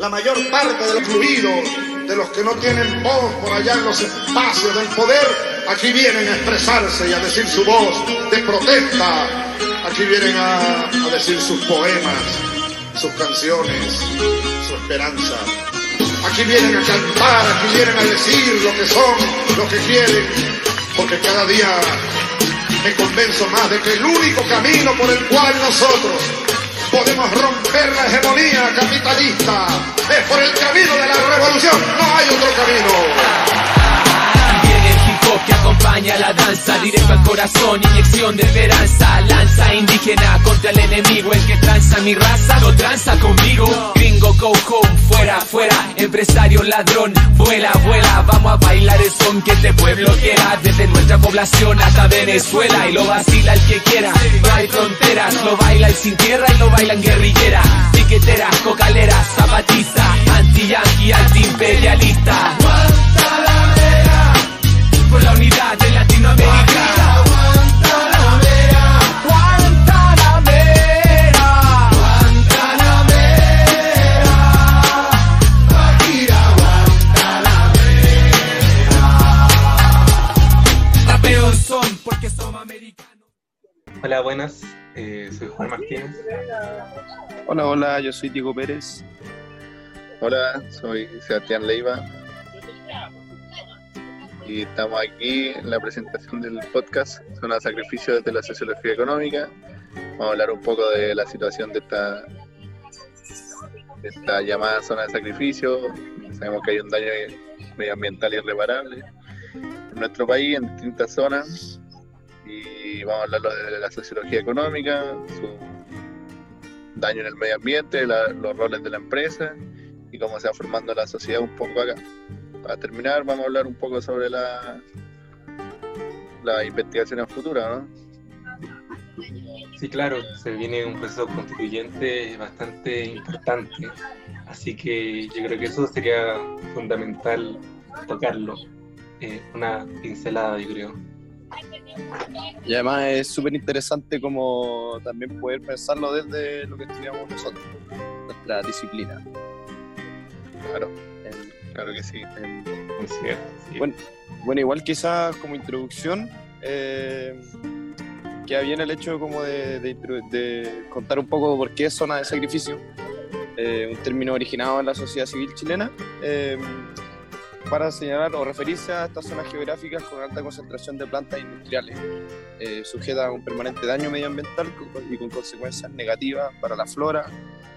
La mayor parte de los fluidos, de los que no tienen voz por allá en los espacios del poder, aquí vienen a expresarse y a decir su voz de protesta. Aquí vienen a, a decir sus poemas, sus canciones, su esperanza. Aquí vienen a cantar, aquí vienen a decir lo que son, lo que quieren, porque cada día me convenzo más de que el único camino por el cual nosotros podemos romper la hegemonía capitalista. Es por el camino de la revolución, no hay otro camino que acompaña la danza, directo al corazón, inyección de esperanza, lanza indígena contra el enemigo, el que tranza mi raza, no tranza conmigo, gringo go home, fuera, fuera, empresario ladrón, vuela, vuela, vamos a bailar el son que este pueblo quiera, desde nuestra población hasta Venezuela, y lo vacila el que quiera, no hay fronteras, lo baila el sin tierra y lo bailan guerrillera, piquetera, cocalera, zapatiza, anti-yanqui, anti-imperialista Latinoamérica. Guantanamera, Guantanamera, Guantanamera, Guajira, Guantanamera. Rapeos son porque somos americanos. Hola, buenas. Eh, soy Juan Martínez. Hola, hola, yo soy Diego Pérez. Hola, soy Sebastián Leiva y estamos aquí en la presentación del podcast Zona de Sacrificio desde la Sociología Económica. Vamos a hablar un poco de la situación de esta, esta llamada zona de sacrificio. Sabemos que hay un daño medioambiental irreparable en nuestro país, en distintas zonas. Y vamos a hablar de la sociología económica, su daño en el medio ambiente, los roles de la empresa y cómo se va formando la sociedad un poco acá para terminar, vamos a hablar un poco sobre la, la investigación en futura, ¿no? Sí, claro, se viene un proceso constituyente bastante importante, así que yo creo que eso sería fundamental tocarlo, eh, una pincelada, yo creo. Y además es súper interesante como también poder pensarlo desde lo que estudiamos nosotros, nuestra disciplina. Claro. Claro que sí. Bueno, bueno, igual quizás como introducción, eh, queda bien el hecho como de, contar un poco por qué es zona de sacrificio, eh, un término originado en la sociedad civil chilena, eh, para señalar o referirse a estas zonas geográficas con alta concentración de plantas industriales, eh, sujetas a un permanente daño medioambiental y con consecuencias negativas para la flora,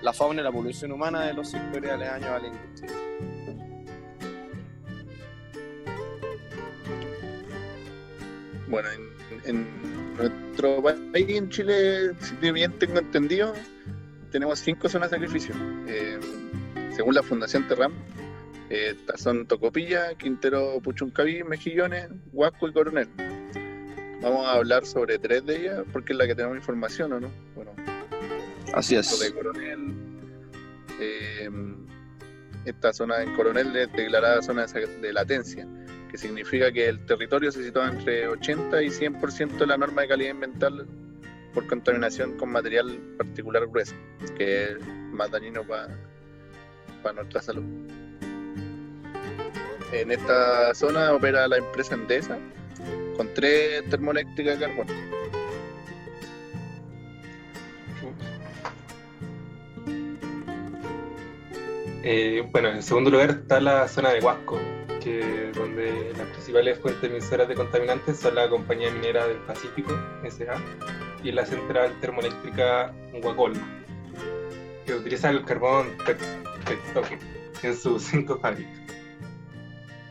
la fauna y la población humana de los sectores aledaños a la industria. Bueno, en, nuestro país, en Chile, si bien tengo entendido, tenemos cinco zonas de sacrificio. Eh, según la Fundación Terram, eh, son Tocopilla, Quintero, Puchuncaví, Mejillones, Huasco y Coronel. Vamos a hablar sobre tres de ellas porque es la que tenemos información, ¿o no? Bueno, así es. De Coronel, eh, esta zona en Coronel es declarada zona de latencia que significa que el territorio se sitúa entre 80 y 100% de la norma de calidad ambiental por contaminación con material particular grueso, que es más dañino para nuestra salud. En esta zona opera la empresa Endesa con tres termoeléctricas de carbón. Eh, bueno, en segundo lugar está la zona de Huasco, donde las principales fuentes emisoras de contaminantes son la compañía minera del Pacífico, SA, y la central termoeléctrica Huacol, que utiliza el carbón petcoke en sus cinco fábricas.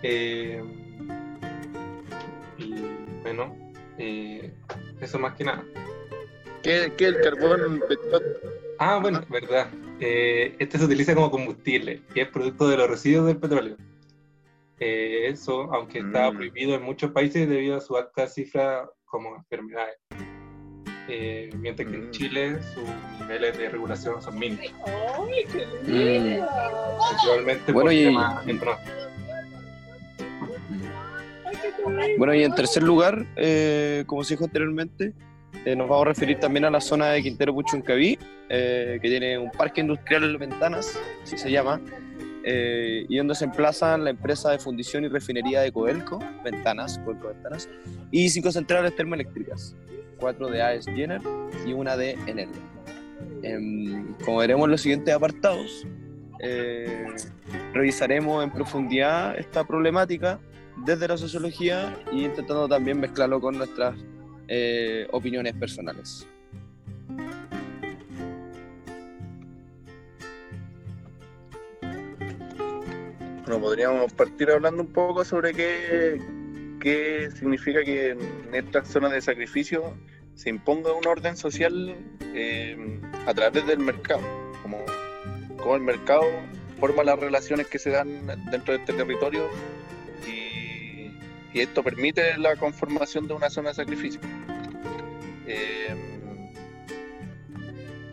Eh, y bueno, eh, eso más que nada. ¿Qué, es el carbón? Ah, bueno, verdad. Eh, este se utiliza como combustible y es producto de los residuos del petróleo eso, aunque está mm. prohibido en muchos países debido a su alta cifra como enfermedades. Eh, mientras que en mm. Chile sus niveles de regulación son mínimos. ¡Ay, qué mm. bueno, y... Bueno, y en tercer lugar, eh, como se dijo anteriormente, eh, nos vamos a referir también a la zona de Quintero Puchuncaví, eh, que tiene un parque industrial Ventanas, así se llama, eh, y donde se emplazan la empresa de fundición y refinería de Coelco, Ventanas, Coelco Ventanas, y cinco centrales termoeléctricas, cuatro de AES Jenner y una de Enel. Em, como veremos en los siguientes apartados, revisaremos en profundidad esta problemática desde la sociología y intentando también mezclarlo con nuestras eh, opiniones personales. Bueno, podríamos partir hablando un poco sobre qué, qué significa que en estas zonas de sacrificio se imponga un orden social eh, a través del mercado, como, como el mercado forma las relaciones que se dan dentro de este territorio y esto permite la conformación de una zona de sacrificio. Eh,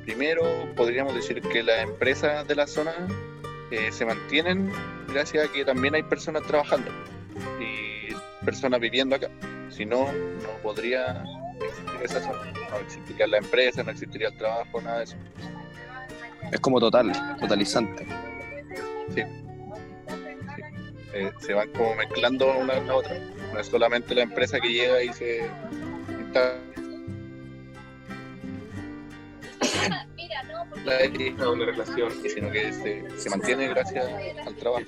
primero, podríamos decir que las empresas de la zona eh, se mantienen gracias a que también hay personas trabajando y personas viviendo acá. Si no, no podría existir esa zona. No existiría la empresa, no existiría el trabajo, nada de eso. Es como total, totalizante. Sí. Eh, se van como mezclando una con la otra. No es solamente la empresa que llega y se está la, una relación, sino que se, se mantiene gracias al trabajo.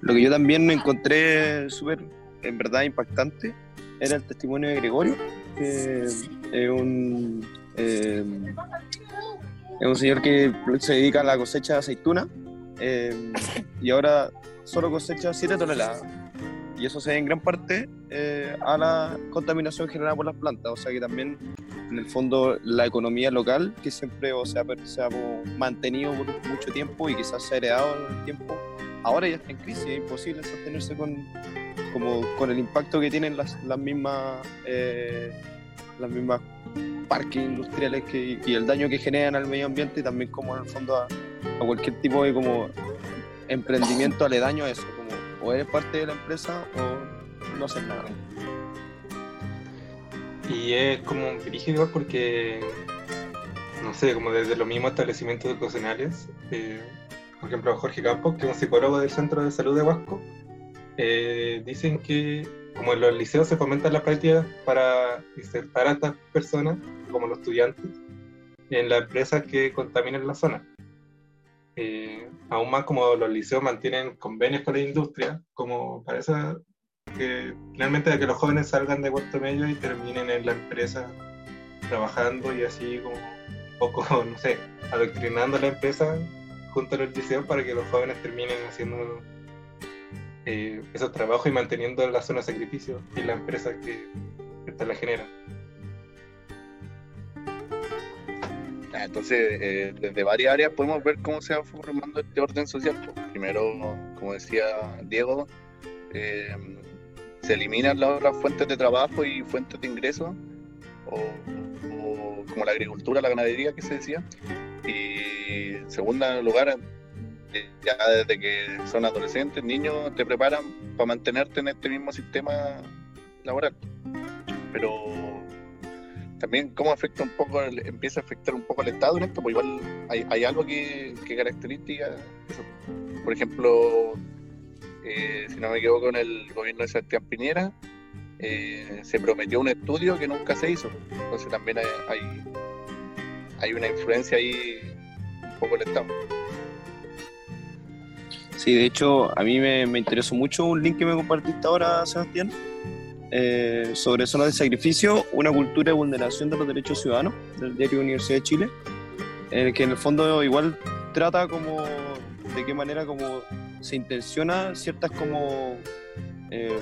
Lo que yo también me encontré súper, en verdad, impactante era el testimonio de Gregorio, que es un eh, es un señor que se dedica a la cosecha de aceituna eh, y ahora solo cosecha 7 toneladas. Y eso se debe en gran parte eh, a la contaminación generada por las plantas. O sea que también, en el fondo, la economía local, que siempre o sea, se ha mantenido por mucho tiempo y quizás se ha heredado en el tiempo, ahora ya está en crisis. Es imposible sostenerse con, como, con el impacto que tienen las, las mismas. Eh, las mismas parques industriales y el daño que generan al medio ambiente y también como en el fondo a, cualquier tipo de como emprendimiento aledaño a eso, o eres parte de la empresa o no haces nada. Y es como igual porque, no sé, como desde los mismos establecimientos educacionales, eh, por ejemplo Jorge Campos, que es un psicólogo del Centro de Salud de Huasco, eh, dicen que como en los liceos se fomentan las prácticas para insertar a estas personas, como los estudiantes, en las empresas que contaminan la zona. Eh, aún más como los liceos mantienen convenios con la industria, como parece que finalmente de que los jóvenes salgan de cuarto medio y terminen en la empresa trabajando y así como un poco, no sé, adoctrinando a la empresa junto a los liceos para que los jóvenes terminen haciendo eh, esos trabajos y manteniendo la zona de sacrificio y la empresa que, que la genera. Entonces, eh, desde varias áreas podemos ver cómo se va formando este orden social. Primero, como decía Diego, eh, se eliminan las otras fuentes de trabajo y fuentes de ingresos, o, como la agricultura, la ganadería que se decía. Y en segundo lugar, ya desde que son adolescentes, niños, te preparan para mantenerte en este mismo sistema laboral. Pero también cómo afecta un poco, empieza a afectar un poco al Estado en esto, pues igual hay, algo que, que caracteriza. Por ejemplo, eh, si no me equivoco, en el gobierno de Sebastián Piñera eh, se prometió un estudio que nunca se hizo. Entonces también hay, hay, una influencia ahí un poco el Estado. Sí, de hecho, a mí me, interesó mucho un link que me compartiste ahora, Sebastián, eh, sobre zonas de sacrificio, una cultura de vulneración de los derechos ciudadanos, del diario Universidad de Chile, el que en el fondo igual trata como de qué manera como se intenciona ciertas como eh,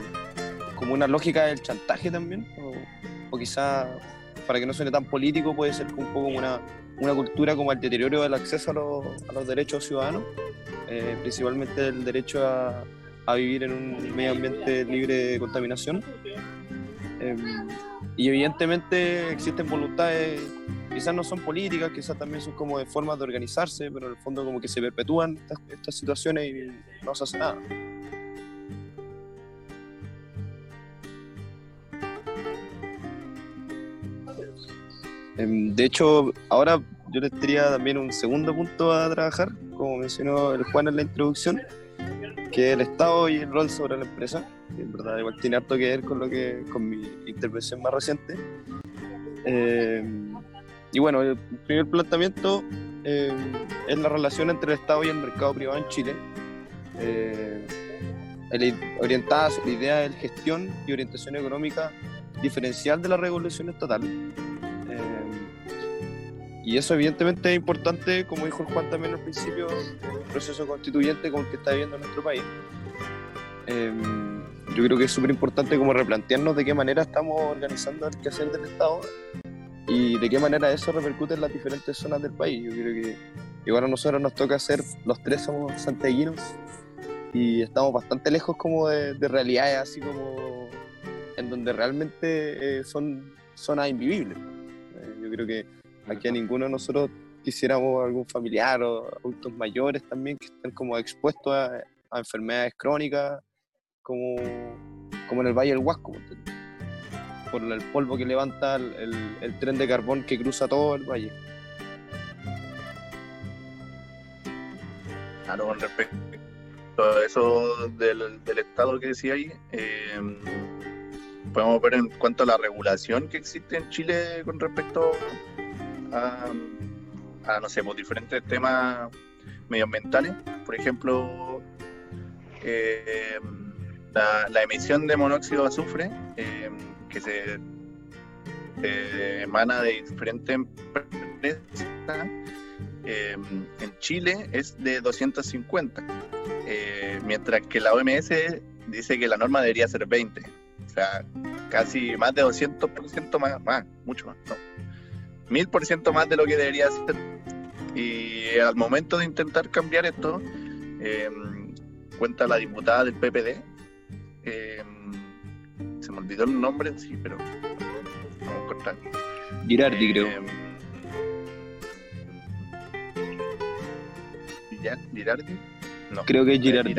como una lógica del chantaje también, o, o quizá para que no suene tan político puede ser un poco como una, una cultura como el deterioro del acceso a, a los derechos ciudadanos eh, principalmente el derecho a, a vivir en un medio ambiente libre de contaminación. Em, y evidentemente existen voluntades, quizás no son políticas, quizás también son como de formas de organizarse, pero en el fondo como que se perpetúan estas, situaciones y no se hace nada. Em, de hecho, ahora yo les diría también un segundo punto a trabajar, como mencionó el Juan en la introducción, que es el Estado y el rol sobre la empresa, en verdad igual tiene harto que ver con lo que con mi intervención más reciente. Em, y bueno, el primer planteamiento em, es la relación entre el Estado y el mercado privado en Chile, eh, orientada a la idea de gestión y orientación económica diferencial de la regulación estatal. Y eso evidentemente es importante, como dijo Juan también al principio, el proceso constituyente con el que está viviendo nuestro país. Eh, yo creo que es súper importante como replantearnos de qué manera estamos organizando el quehacer del Estado y de qué manera eso repercute en las diferentes zonas del país. Yo creo que igual a nosotros nos toca ser, los tres somos santiaguinos y estamos bastante lejos como de, de realidades así como en donde realmente eh, son zonas invivibles. Eh, yo creo que aquí a ninguno de nosotros quisiéramos algún familiar o adultos mayores también que estén como expuestos a, enfermedades crónicas como, como en el Valle del Huasco, por el polvo que levanta el, tren de carbón que cruza todo el valle. Claro, con respecto a eso del, del Estado que decía ahí, eh, podemos ver en cuanto a la regulación que existe en Chile con respecto a, no sé, pues, diferentes temas medioambientales. Por ejemplo, eh, la, emisión de monóxido de azufre eh, que se emana de diferentes empresas. Eh, en Chile es de 250, mientras que la OMS dice que la norma debería ser 20 casi más de 200% más, más, mucho más, no. 1000% más de lo que debería ser. Y al momento de intentar cambiar esto, em, cuenta la diputada del PPD, em, se me olvidó el nombre en sí, pero vamos a cortar. Girardi, creo. Em, ¿Girardi? No. Creo que es Girardi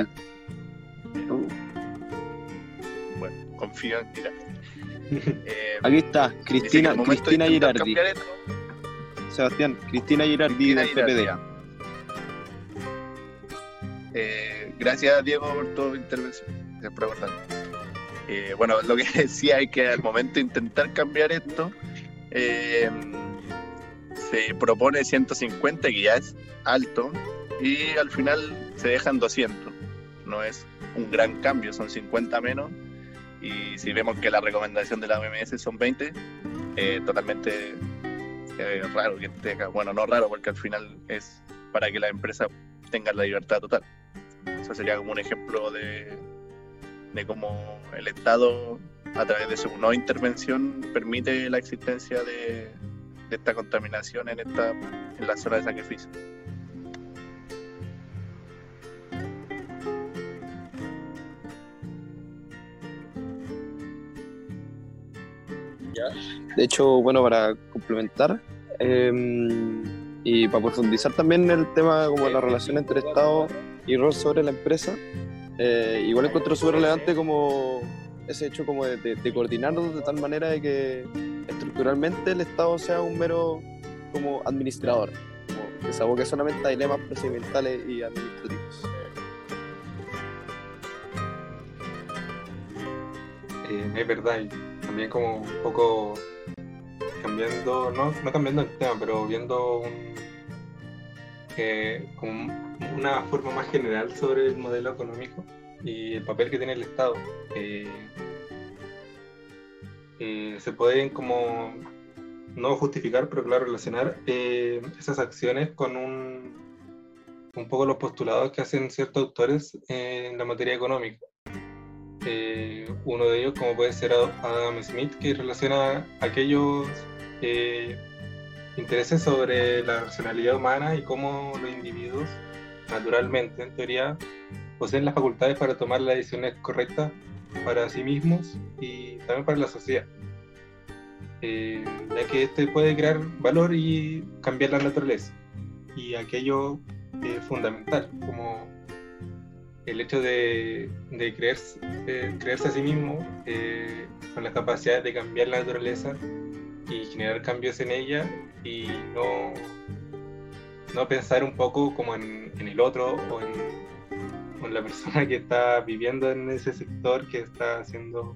confío en Girardi. Eh, Aquí está, Cristina, Cristina Girardi. Sebastián, Cristina Girardi del PPD. Eh, gracias, Diego, por tu intervención. Gracias por eh, bueno, lo que decía es que al momento de intentar cambiar esto, se propone 150, que ya es alto, y al final se dejan 200. No es un gran cambio, son 50 menos, y si vemos que la recomendación de la OMS son 20, eh, totalmente eh, raro que tenga, bueno, no raro porque al final es para que la empresa tenga la libertad total. Eso sería como un ejemplo de, de cómo el Estado, a través de su no intervención, permite la existencia de, de esta contaminación en, esta, en la zona de sacrificio. De hecho, bueno, para complementar em, y para profundizar también el tema como la relación entre Estado y rol sobre la empresa, eh, igual encuentro súper relevante como ese hecho como de, de, coordinarnos de tal manera de que estructuralmente el Estado sea un mero como administrador, como que se aboque solamente a dilemas procedimentales y administrativos. Eh, es verdad, también como un poco cambiando, no, no cambiando el tema, pero viendo un, eh, una forma más general sobre el modelo económico y el papel que tiene el Estado. Eh, eh, se pueden como no justificar, pero claro, relacionar esas acciones con un, un poco los postulados que hacen ciertos autores en la materia económica. Eh, uno de ellos, como puede ser Adam Smith, que relaciona aquellos eh, intereses sobre la racionalidad humana y cómo los individuos, naturalmente, en teoría, poseen las facultades para tomar las decisiones correctas para sí mismos y también para la sociedad. Eh, ya que este puede crear valor y cambiar la naturaleza. Y aquello es fundamental, como el hecho de, creerse, creerse, a sí mismo eh, con la capacidad de cambiar la naturaleza y generar cambios en ella y no, no pensar un poco como en, el otro o en, la persona que está viviendo en ese sector que está siendo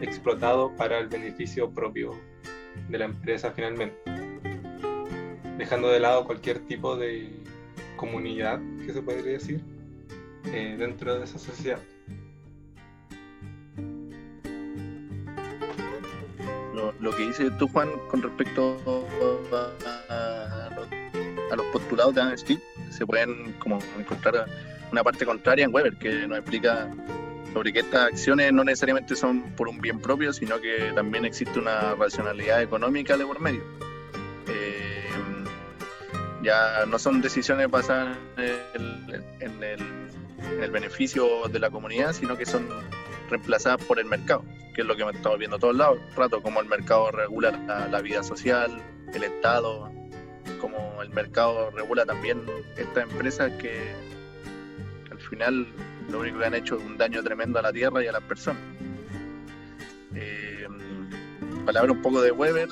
explotado para el beneficio propio de la empresa finalmente. Dejando de lado cualquier tipo de comunidad, que se podría decir, eh, dentro de esa sociedad. Lo, que dices tú, Juan, con respecto a, los, postulados de Adam se pueden como encontrar una parte contraria en Weber, que nos explica sobre que estas acciones no necesariamente son por un bien propio, sino que también existe una racionalidad económica de por medio. Ya no son decisiones basadas en el, beneficio de la comunidad, sino que son reemplazadas por el mercado, que es lo que estamos viendo a todos lados, rato, como el mercado regula la, vida social, el Estado, como el mercado regula también estas empresas que al final lo único que han hecho es un daño tremendo a la tierra y a las personas. Eh, palabra un poco de Weber,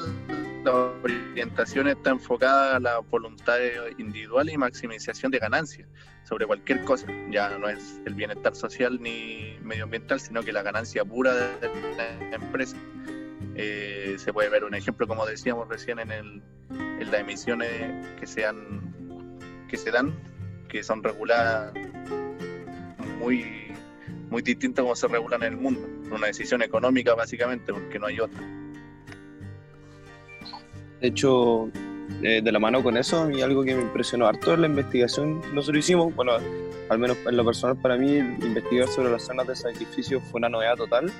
la orientación está enfocada a la voluntad individual y maximización de ganancias sobre cualquier cosa. Ya no es el bienestar social ni medioambiental, sino que la ganancia pura de la empresa. Eh, se puede ver un ejemplo, como decíamos recién, en, el, las emisiones que se dan, que son reguladas muy, muy distintas como se regulan en el mundo. Una decisión económica, básicamente, porque no hay otra. De hecho, eh, de la mano con eso, y algo que me impresionó harto en la investigación nosotros hicimos, bueno, al menos en lo personal para mí, investigar sobre las zonas de sacrificio fue una novedad total.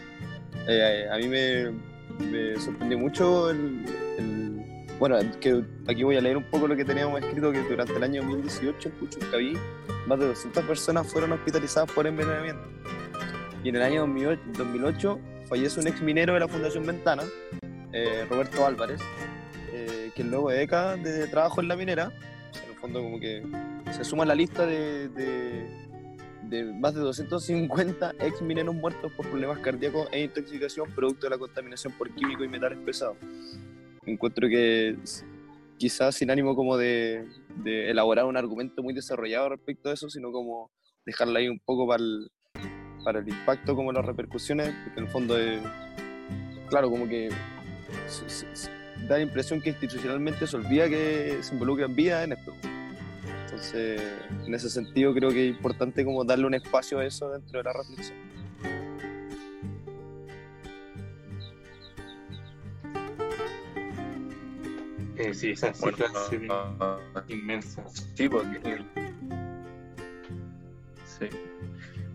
Eh, a mí me, me, sorprendió mucho el, bueno, que aquí voy a leer un poco lo que teníamos escrito, que durante el año 2018 en Puchuncaví más de 200 personas fueron hospitalizadas por envenenamiento. Y en el año 2008 fallece un ex minero de la Fundación Ventana, eh, Roberto Álvarez, eh, que luego de décadas de trabajo en la minera, en el fondo como que se suma a la lista de, de, más de 250 ex mineros muertos por problemas cardíacos e intoxicación producto de la contaminación por químicos y metales pesados. Encuentro que quizás sin ánimo como de, de, elaborar un argumento muy desarrollado respecto a eso, sino como dejarla ahí un poco para el, para el impacto, como las repercusiones, porque en el fondo es, claro, como que da la impresión que institucionalmente se olvida que se involucran vidas en esto. Entonces, en ese sentido creo que es importante como darle un espacio a eso dentro de la reflexión. Eh, sí, esas cifras inmensas. Sí, porque... Sí.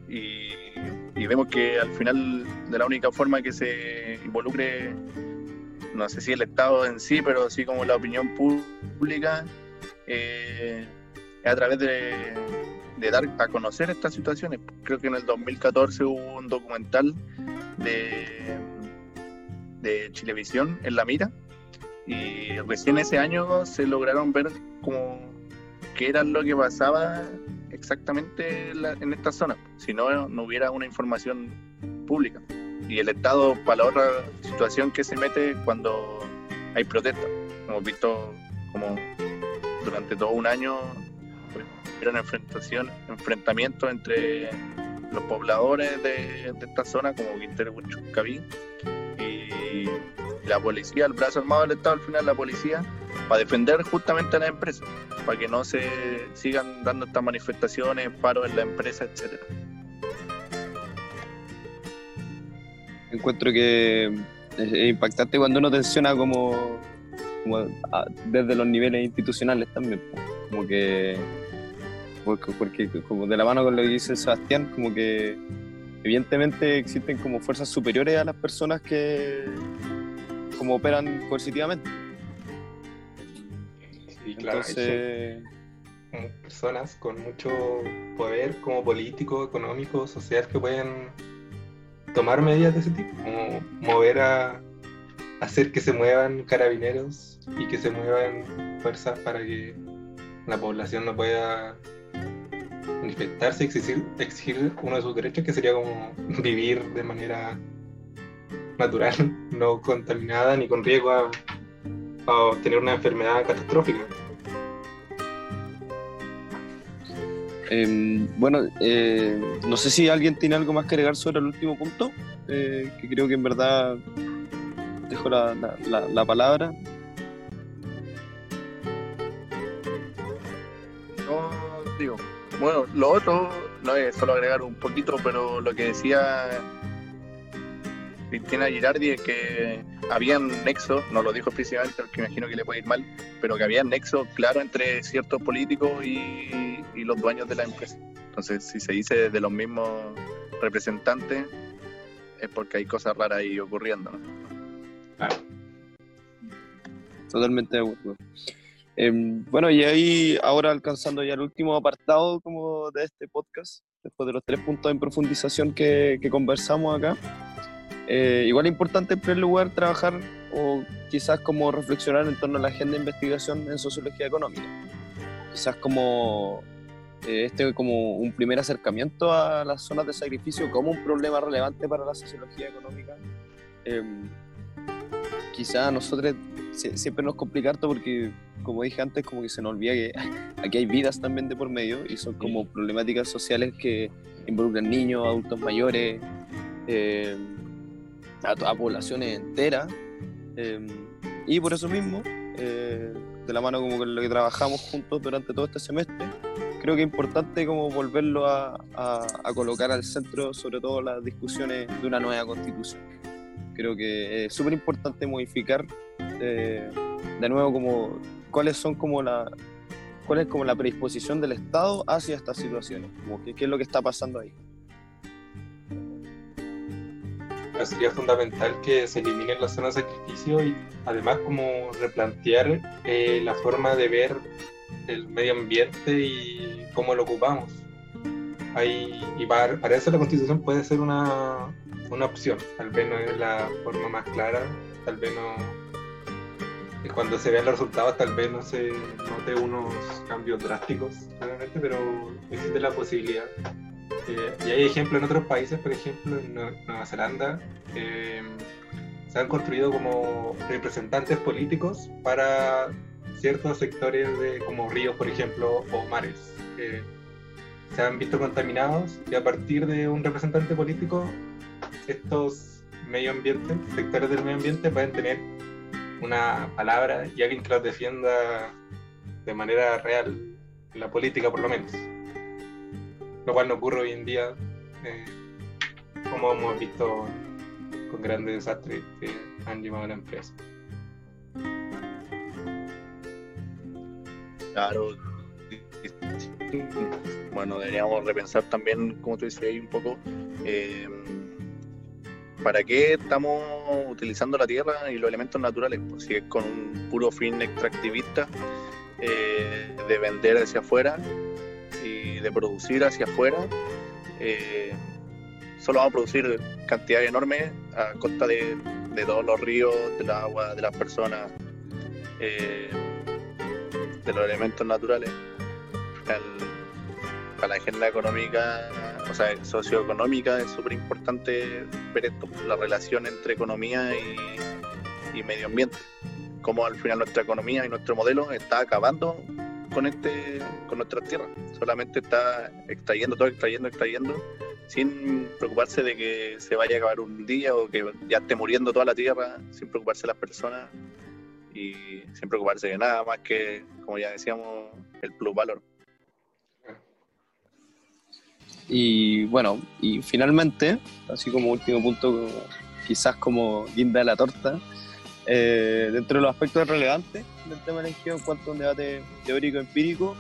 Y, y, vemos que al final de la única forma que se involucre no sé si el Estado en sí, pero sí como la opinión pública, eh, a través de, dar a conocer estas situaciones. Creo que en el 2014 hubo un documental de, de Chilevisión en La Mira y recién ese año se lograron ver como qué era lo que pasaba exactamente en esta zona, si no, no hubiera una información pública y el Estado para la otra situación que se mete cuando hay protestas. Hemos visto como durante todo un año hubieron enfrentación, enfrentamientos entre los pobladores de, esta zona, como Quintero Chucaví, y la policía, el brazo armado del Estado, al final la policía, para defender justamente a la empresa, para que no se sigan dando estas manifestaciones, paros en la empresa, etcétera. Encuentro que es impactante cuando uno tensiona como, desde los niveles institucionales también, como que porque, como de la mano con lo que dice Sebastián, como que evidentemente existen como fuerzas superiores a las personas que como operan coercitivamente. Sí, claro, Entonces, personas con mucho poder como político, económico, social que pueden tomar medidas de ese tipo, como mover a hacer que se muevan carabineros y que se muevan fuerzas para que la población no pueda manifestarse y exigir, exigir uno de sus derechos, que sería como vivir de manera natural, no contaminada ni con riesgo a tener una enfermedad catastrófica. Em, bueno, eh, no sé si alguien tiene algo más que agregar sobre el último punto, eh, que creo que en verdad dejo la, la, la, palabra. No, digo, bueno, lo otro no es solo agregar un poquito, pero lo que decía Cristina Girardi es que había un nexo, no lo dijo explícitamente porque imagino que le puede ir mal, pero que había un nexo claro entre ciertos políticos y, y los dueños de la empresa. Entonces, si se dice de los mismos representantes, es porque hay cosas raras ahí ocurriendo. ¿no? Claro. Totalmente de acuerdo. Eh, bueno, y ahí ahora alcanzando ya el último apartado como de este podcast, después de los tres puntos en profundización que, que conversamos acá. Eh, igual es importante en primer lugar trabajar o quizás como reflexionar en torno a la agenda de investigación en sociología económica. Quizás como este como un primer acercamiento a las zonas de sacrificio como un problema relevante para la sociología económica. Eh, quizás a nosotros siempre nos complica harto porque, como dije antes, como que se nos olvida que aquí hay vidas también de por medio y son como problemáticas sociales que involucran niños, adultos mayores, eh, a, a, poblaciones enteras. Eh, y por eso mismo, eh, de la mano como con lo que trabajamos juntos durante todo este semestre, creo que es importante como volverlo a, a, a colocar al centro, sobre todo las discusiones de una nueva constitución. Creo que es súper importante modificar eh, de nuevo como cuáles son como la cuál es como la predisposición del Estado hacia estas situaciones, como que, qué es lo que está pasando ahí. Sería fundamental que se eliminen las zonas de sacrificio y además como replantear eh, la forma de ver el medio ambiente y cómo lo ocupamos. Hay, y para, para eso la constitución puede ser una, una opción, tal vez no es la forma más clara, tal vez no cuando se vean los resultados tal vez no se note unos cambios drásticos realmente, pero existe la posibilidad. Eh, y hay ejemplos en otros países, por ejemplo en Nueva Zelanda, eh, se han construido como representantes políticos para ciertos sectores de, como ríos, por ejemplo, o mares, que se han visto contaminados y a partir de un representante político, estos medio ambiente, sectores del medio ambiente pueden tener una palabra y alguien que los defienda de manera real, en la política por lo menos. Lo cual no ocurre hoy en día, eh, como hemos visto con grandes desastres que han llevado a la empresa. Claro. Bueno, deberíamos repensar también, como tú decías ahí un poco, eh, ¿para qué estamos utilizando la tierra y los elementos naturales? Pues si es con un puro fin extractivista eh, de vender hacia afuera y de producir hacia afuera, eh, solo vamos a producir cantidades enormes a costa de, de, todos los ríos, del agua, de las personas, de los elementos naturales. para la agenda económica o sea, socioeconómica es súper importante ver esto, la relación entre economía y, medio ambiente. Cómo al final nuestra economía y nuestro modelo está acabando con este con nuestras tierras. Solamente está extrayendo todo, extrayendo, extrayendo, sin preocuparse de que se vaya a acabar un día o que ya esté muriendo toda la tierra, sin preocuparse las personas y sin preocuparse de nada más que, como ya decíamos, el plus valor. Y bueno, y finalmente, así como último punto, quizás como guinda de la torta, eh, dentro de los aspectos relevantes del tema elegido en cuanto a un debate teórico-empírico,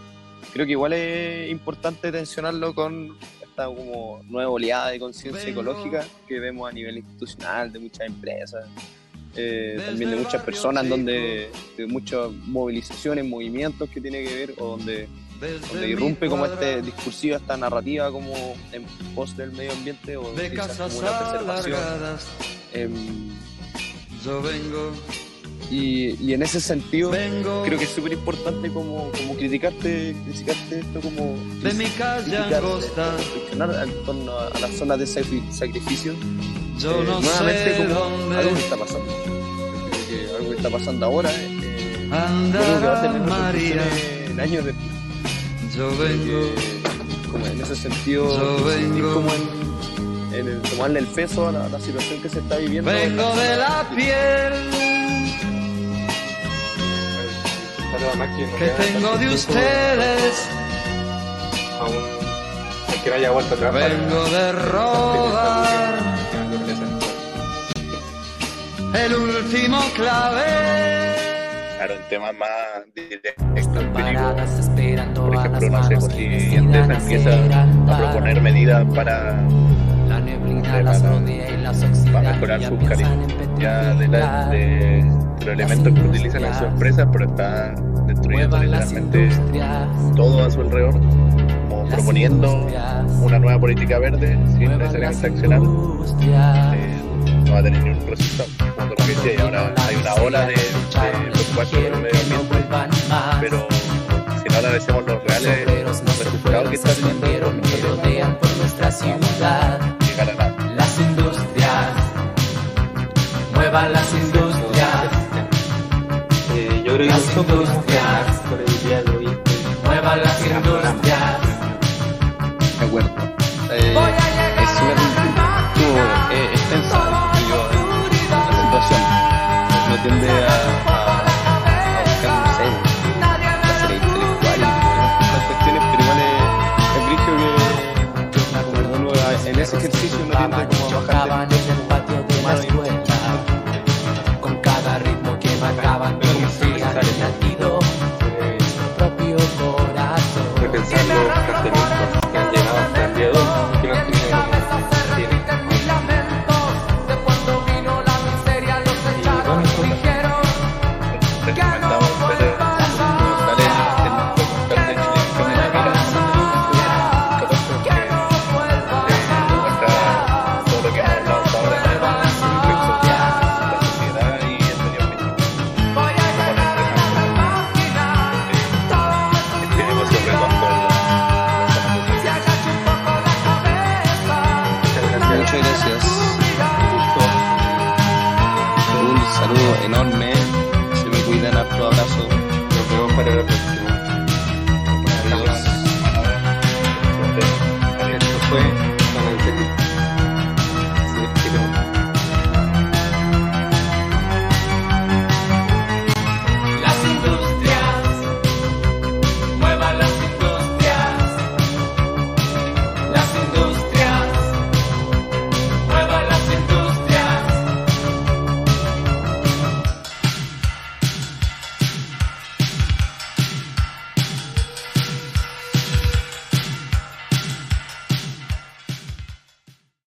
creo que igual es importante tensionarlo con esta como nueva oleada de conciencia ecológica que vemos a nivel institucional de muchas empresas, eh, también de muchas personas, donde de muchas movilizaciones, movimientos que tiene que ver, o donde donde irrumpe como este discursiva, esta narrativa como en pos del medio ambiente o de como una preservación. Em, yo vengo, y, y en ese sentido vengo creo que es súper importante como, como criticarte, criticarte esto como de mi calle angosta, en torno a, a las zonas de sacri- sacrificio. yo Eh, no nuevamente sé como dónde. algo que está pasando. Yo creo que algo que está pasando ahora eh, Andar María. en años de Yo vengo, como en ese sentido Yo vengo. como en, en el tomarle el peso a la, a la situación que se está viviendo vengo de la piel Más que no que queda tengo de ustedes. Aún el que no haya vuelto a trabajar. Vengo de rodar el último clave. Claro, en temas más Paradas esperando por a ejemplo, no sé, si Endesa empieza a proponer medidas para, La neblina las rodea y las oxida para mejorar y ya sus características de, la- petrificar. de los elementos que utilizan en sus empresas, pero está destruyendo literalmente todo a su alrededor, proponiendo una nueva política verde sin necesariamente accionar. eh, no va a tener ningún resultado. Como lo que decía, ahora hay una ola de, de preocuparse por el medio ambiente, pero si no analizamos los reales se resultados que está teniendo, no llegar a nada. Las industrias, muevan las industrias, yo creo que hablar por el día de hoy. muevan las industrias.